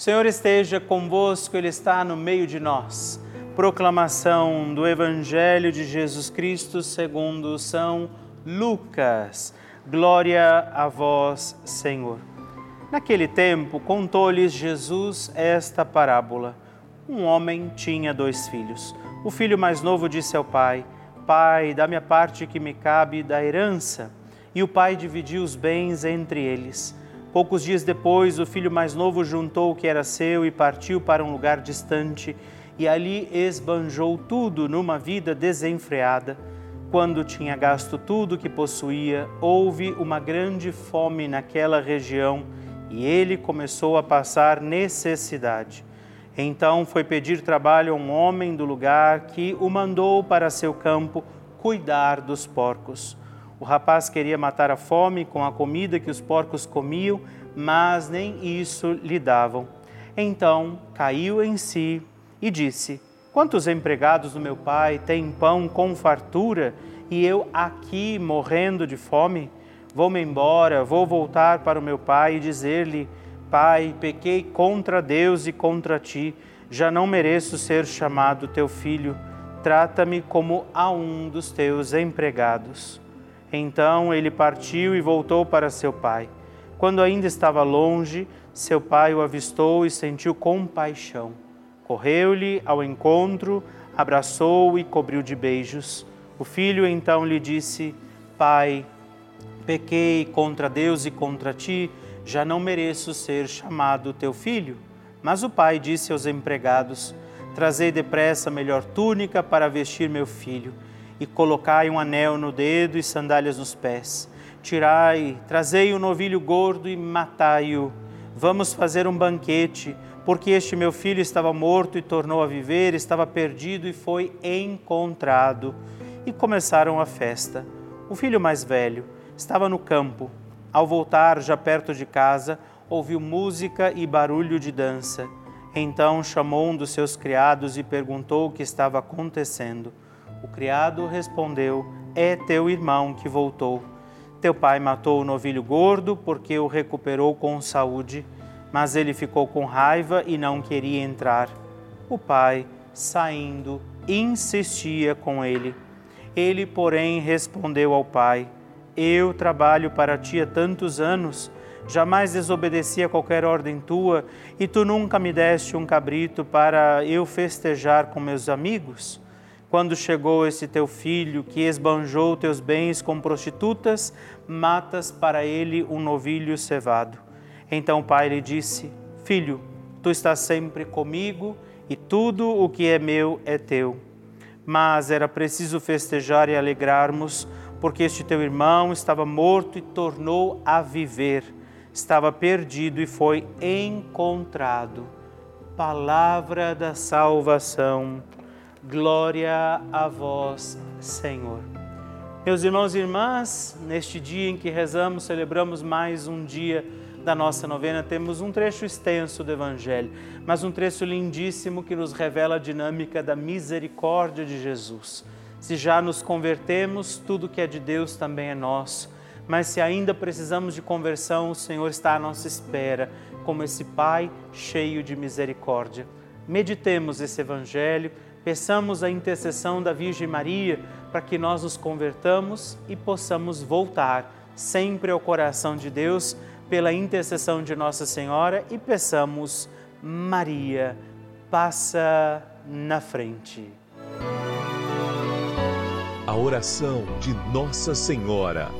O Senhor esteja convosco, Ele está no meio de nós. Proclamação do Evangelho de Jesus Cristo segundo São Lucas. Glória a vós, Senhor. Naquele tempo, contou-lhes Jesus esta parábola. Um homem tinha dois filhos. O filho mais novo disse ao pai: Pai, dá-me a parte que me cabe da herança. E o pai dividiu os bens entre eles. Poucos dias depois, o filho mais novo juntou o que era seu e partiu para um lugar distante, e ali esbanjou tudo numa vida desenfreada. Quando tinha gasto tudo que possuía, houve uma grande fome naquela região e ele começou a passar necessidade. Então foi pedir trabalho a um homem do lugar que o mandou para seu campo cuidar dos porcos. O rapaz queria matar a fome com a comida que os porcos comiam, mas nem isso lhe davam. Então caiu em si e disse: Quantos empregados do meu pai têm pão com fartura e eu aqui morrendo de fome? Vou-me embora, vou voltar para o meu pai e dizer-lhe: Pai, pequei contra Deus e contra ti, já não mereço ser chamado teu filho. Trata-me como a um dos teus empregados. Então ele partiu e voltou para seu pai. Quando ainda estava longe, seu pai o avistou e sentiu compaixão. Correu-lhe ao encontro, abraçou e cobriu de beijos. O filho então lhe disse: Pai, pequei contra Deus e contra ti, já não mereço ser chamado teu filho. Mas o pai disse aos empregados: Trazei depressa a melhor túnica para vestir meu filho e colocai um anel no dedo e sandálias nos pés. Tirai, trazei o um novilho gordo e matai-o. Vamos fazer um banquete, porque este meu filho estava morto e tornou a viver, estava perdido e foi encontrado. E começaram a festa. O filho mais velho estava no campo. Ao voltar, já perto de casa, ouviu música e barulho de dança. Então chamou um dos seus criados e perguntou o que estava acontecendo. O criado respondeu: É teu irmão que voltou. Teu pai matou o novilho gordo porque o recuperou com saúde, mas ele ficou com raiva e não queria entrar. O pai, saindo, insistia com ele. Ele, porém, respondeu ao pai: Eu trabalho para ti há tantos anos jamais desobedeci a qualquer ordem tua, e tu nunca me deste um cabrito para eu festejar com meus amigos? Quando chegou esse teu filho que esbanjou teus bens com prostitutas, matas para ele um novilho cevado. Então o pai lhe disse: Filho, tu estás sempre comigo e tudo o que é meu é teu. Mas era preciso festejar e alegrarmos, porque este teu irmão estava morto e tornou a viver estava perdido e foi encontrado. Palavra da salvação. Glória a vós, Senhor. Meus irmãos e irmãs, neste dia em que rezamos, celebramos mais um dia da nossa novena, temos um trecho extenso do Evangelho, mas um trecho lindíssimo que nos revela a dinâmica da misericórdia de Jesus. Se já nos convertemos, tudo que é de Deus também é nosso mas se ainda precisamos de conversão, o Senhor está à nossa espera, como esse Pai cheio de misericórdia. Meditemos esse Evangelho, peçamos a intercessão da Virgem Maria para que nós nos convertamos e possamos voltar sempre ao coração de Deus pela intercessão de Nossa Senhora e peçamos, Maria, passa na frente. A oração de Nossa Senhora.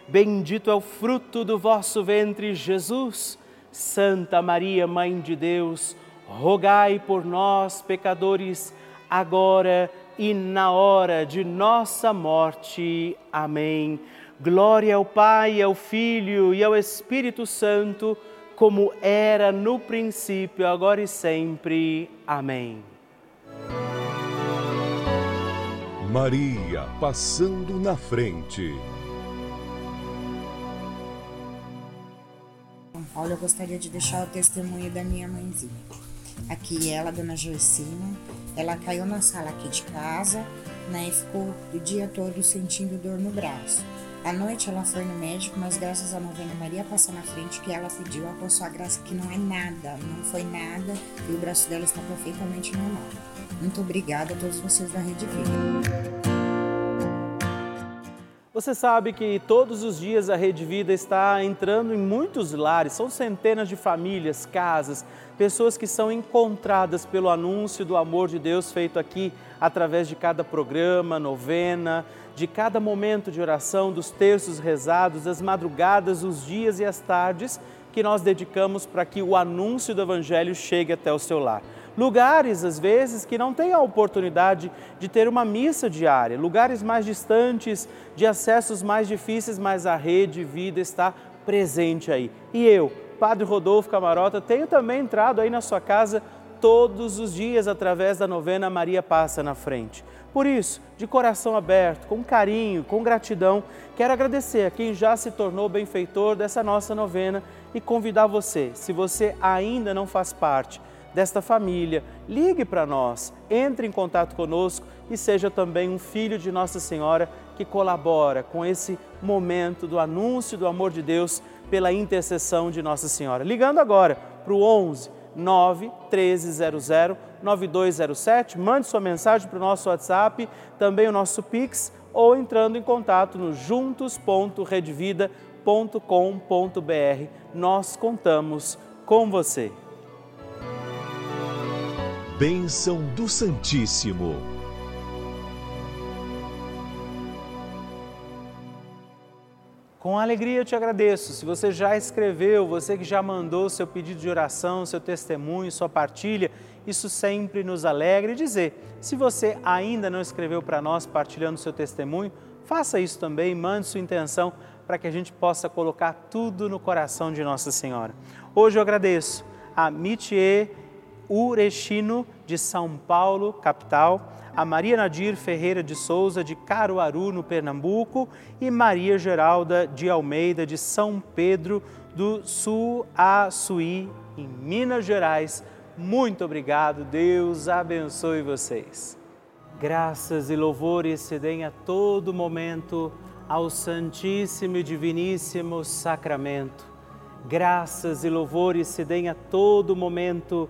Bendito é o fruto do vosso ventre, Jesus. Santa Maria, Mãe de Deus, rogai por nós, pecadores, agora e na hora de nossa morte. Amém. Glória ao Pai, ao Filho e ao Espírito Santo, como era no princípio, agora e sempre. Amém. Maria passando na frente. Paulo, eu gostaria de deixar o testemunho da minha mãezinha. Aqui ela, dona Joicina, ela caiu na sala aqui de casa, né, e ficou o dia todo sentindo dor no braço. À noite ela foi no médico, mas graças a Novena Maria passar na frente que ela pediu a sua graça que não é nada, não foi nada e o braço dela está perfeitamente normal. Muito obrigada a todos vocês da Rede Vida. Você sabe que todos os dias a Rede Vida está entrando em muitos lares, são centenas de famílias, casas, pessoas que são encontradas pelo anúncio do amor de Deus feito aqui através de cada programa, novena, de cada momento de oração, dos terços rezados, das madrugadas, os dias e as tardes que nós dedicamos para que o anúncio do Evangelho chegue até o seu lar. Lugares, às vezes, que não têm a oportunidade de ter uma missa diária, lugares mais distantes, de acessos mais difíceis, mas a rede vida está presente aí. E eu, Padre Rodolfo Camarota, tenho também entrado aí na sua casa todos os dias através da novena Maria Passa na Frente. Por isso, de coração aberto, com carinho, com gratidão, quero agradecer a quem já se tornou benfeitor dessa nossa novena e convidar você, se você ainda não faz parte desta família, ligue para nós, entre em contato conosco e seja também um filho de Nossa Senhora que colabora com esse momento do anúncio do amor de Deus pela intercessão de Nossa Senhora. Ligando agora para o 11 9 1300 9207, mande sua mensagem para o nosso WhatsApp, também o nosso Pix ou entrando em contato no juntos.redvida.com.br. Nós contamos com você. Bênção do Santíssimo. Com alegria eu te agradeço. Se você já escreveu, você que já mandou seu pedido de oração, seu testemunho, sua partilha, isso sempre nos alegra. E dizer, se você ainda não escreveu para nós partilhando seu testemunho, faça isso também, mande sua intenção para que a gente possa colocar tudo no coração de Nossa Senhora. Hoje eu agradeço a Mitier Urechino, de São Paulo, capital, a Maria Nadir Ferreira de Souza, de Caruaru, no Pernambuco, e Maria Geralda de Almeida, de São Pedro do Suaçuí, em Minas Gerais. Muito obrigado, Deus abençoe vocês. Graças e louvores se deem a todo momento ao Santíssimo e Diviníssimo Sacramento. Graças e louvores se deem a todo momento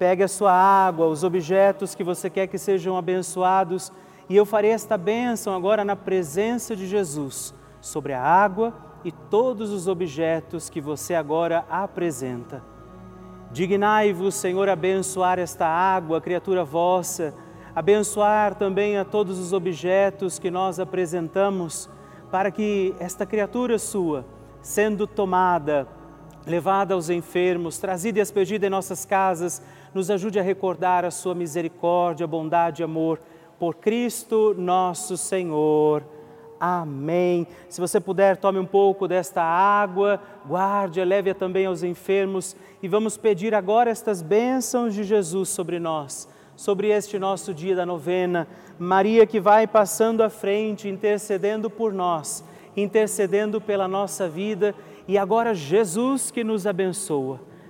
Pegue a sua água, os objetos que você quer que sejam abençoados, e eu farei esta bênção agora na presença de Jesus sobre a água e todos os objetos que você agora apresenta. Dignai-vos, Senhor, abençoar esta água, criatura vossa, abençoar também a todos os objetos que nós apresentamos, para que esta criatura sua, sendo tomada, levada aos enfermos, trazida e aspergida em nossas casas, nos ajude a recordar a sua misericórdia, bondade e amor por Cristo nosso Senhor. Amém. Se você puder, tome um pouco desta água, guarde, leve-a também aos enfermos e vamos pedir agora estas bênçãos de Jesus sobre nós, sobre este nosso dia da novena. Maria que vai passando à frente, intercedendo por nós, intercedendo pela nossa vida e agora Jesus que nos abençoa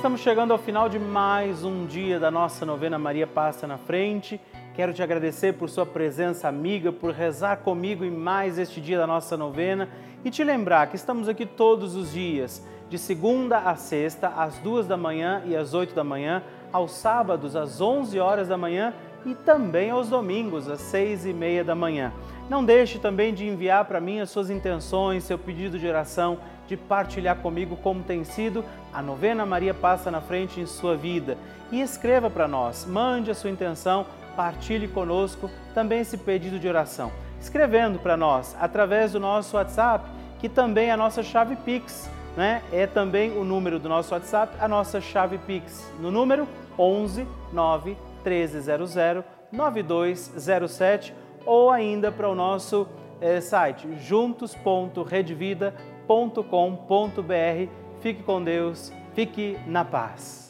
Estamos chegando ao final de mais um dia da nossa novena Maria Passa na Frente. Quero te agradecer por sua presença amiga, por rezar comigo em mais este dia da nossa novena e te lembrar que estamos aqui todos os dias, de segunda a sexta, às duas da manhã e às oito da manhã, aos sábados às onze horas da manhã e também aos domingos às seis e meia da manhã. Não deixe também de enviar para mim as suas intenções, seu pedido de oração de partilhar comigo como tem sido a novena Maria Passa na Frente em sua vida. E escreva para nós, mande a sua intenção, partilhe conosco também esse pedido de oração. Escrevendo para nós através do nosso WhatsApp, que também é a nossa chave Pix, né? É também o número do nosso WhatsApp, a nossa chave Pix, no número 11 9 1300 9207 ou ainda para o nosso eh, site juntos.redvida.com. Fique com Deus, fique na paz.